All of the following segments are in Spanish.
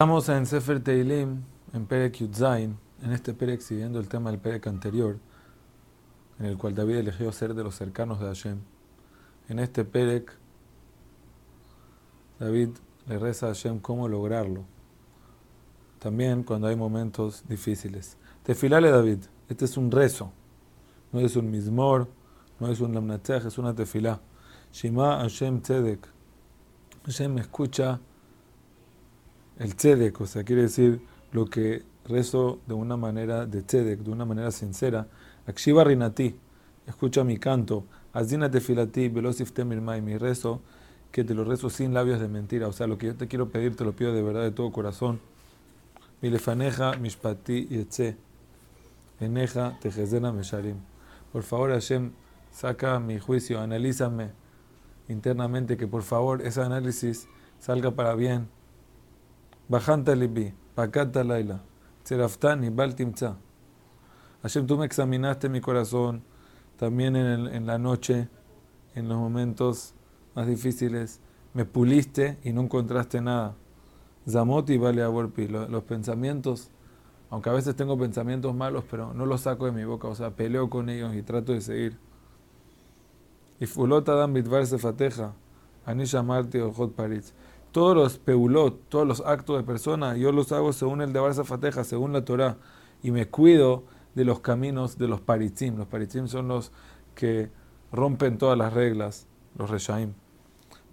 Estamos en Sefer Teilim, en Perek Yudzain, en este Perek siguiendo el tema del Perek anterior, en el cual David eligió ser de los cercanos de Hashem. En este Perek, David le reza a Hashem cómo lograrlo. También cuando hay momentos difíciles. Tefilale David, este es un rezo, no es un mismor, no es un lamnatech, es una tefilá. Shima Hashem Tzedek. Hashem escucha el tzedek, o sea, quiere decir lo que rezo de una manera de tzedek, de una manera sincera. Akshiva rinati, escucha mi canto. Azina tefilati, velosif temirmai, mi rezo, que te lo rezo sin labios de mentira. O sea, lo que yo te quiero pedir, te lo pido de verdad, de todo corazón. Milefaneja, mishpati yetze. Eneja, tejezena mesharim. Por favor, Hashem, saca mi juicio, analízame internamente, que por favor ese análisis salga para bien Bajanta libi, pakata laila, Seraftani, baltimza. Hashem, tú me examinaste mi corazón también en, la noche, en los momentos más difíciles. Me puliste y no encontraste nada. Zamoti vale a los, los pensamientos, aunque a veces tengo pensamientos malos, pero no los saco de mi boca, o sea, peleo con ellos y trato de seguir. Y fulota dan bitvar anisha marti ojot paritz todos los peulot, todos los actos de persona, yo los hago según el de Fateja, según la Torah, y me cuido de los caminos de los paritzim. Los paritzim son los que rompen todas las reglas, los reshaim.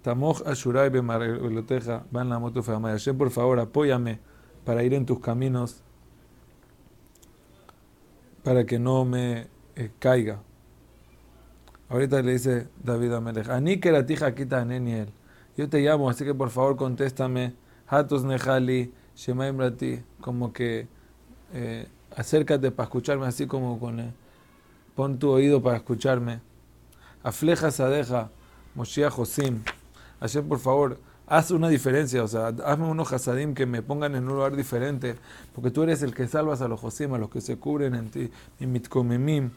Tamoch Ashurai Bemareloteja, van la moto por favor, apóyame para ir en tus caminos, para que no me eh, caiga. Ahorita le dice David Amelech, la tija quita Neniel yo te llamo, así que por favor contéstame, Hatos Nehali, Shemaim Rati, como que eh, acércate para escucharme, así como con, eh, pon tu oído para escucharme. Afleja Sadeja, Moshiach Josim, Hashem por favor, haz una diferencia, o sea, hazme unos hasadim que me pongan en un lugar diferente, porque tú eres el que salvas a los Josim, los que se cubren en ti, mi mitkomemim,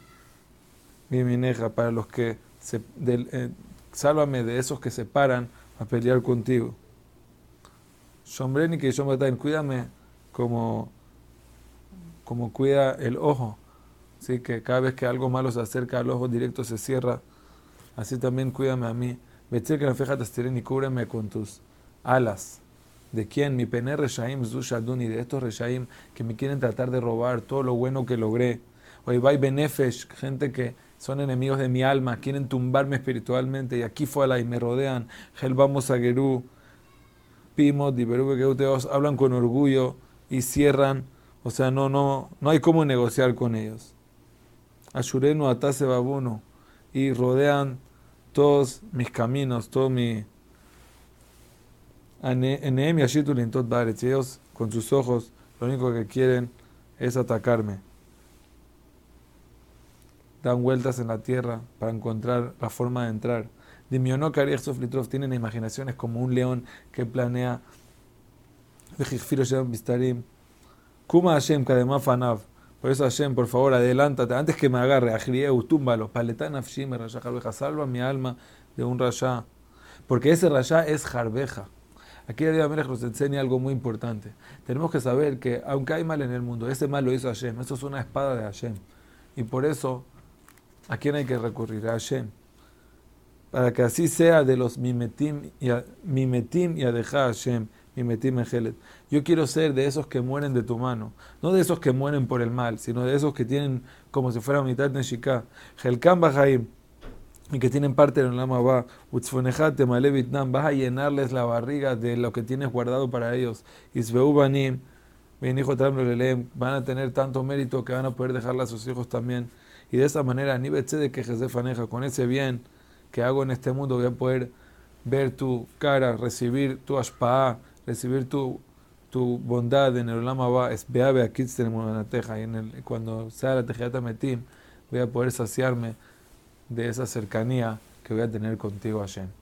mi mineja, para los que se, eh, sálvame de esos que se paran a pelear contigo. Sombreni que yo cuídame como, como cuida el ojo. Así que cada vez que algo malo se acerca al ojo directo se cierra. Así también cuídame a mí. Vete que la feja y cúbreme con tus alas. ¿De quién? Mi pene reshaim zushaduni, de estos reshaim que me quieren tratar de robar todo lo bueno que logré. Oibay benefesh, gente que son enemigos de mi alma, quieren tumbarme espiritualmente y aquí fue la y me rodean. Gel vamos a Gerú, hablan con orgullo y cierran, o sea, no, no, no hay cómo negociar con ellos. Ashurenu atase babuno. Y rodean todos mis caminos, todo mi Eneem y ellos con sus ojos lo único que quieren es atacarme dan vueltas en la tierra para encontrar la forma de entrar. Dimionok Litrov tienen imaginaciones como un león que planea. Kuma Hashem, Fanav. Por eso Hashem, por favor, adelántate. Antes que me agarre, Ajrieu, túmbalo. Paletan Afshim, Rasha Jarbeja. Salva mi alma de un Rasha. Porque ese Rasha es Jarbeja. Aquí el Día nos enseña algo muy importante. Tenemos que saber que, aunque hay mal en el mundo, ese mal lo hizo Hashem. Eso es una espada de Hashem. Y por eso ¿A quién hay que recurrir? A Hashem. Para que así sea de los mimetim y a, mimetim y a dejar Hashem, mimetim ejelet. Yo quiero ser de esos que mueren de tu mano, no de esos que mueren por el mal, sino de esos que tienen como si fuera mitad Neshika. Helkam Bahaim, y que tienen parte en el Lama va, Utzfonejate, Malevitnam, vas a llenarles la barriga de lo que tienes guardado para ellos. Isbeu Banim, hijo van a tener tanto mérito que van a poder dejarle a sus hijos también. Y de esa manera, ni de que faneja, con ese bien que hago en este mundo, voy a poder ver tu cara, recibir tu ashpa'a, recibir tu, tu bondad en el Olama va, es beabe aquí y en el, cuando sea la Tejata Metim, voy a poder saciarme de esa cercanía que voy a tener contigo, Hashem.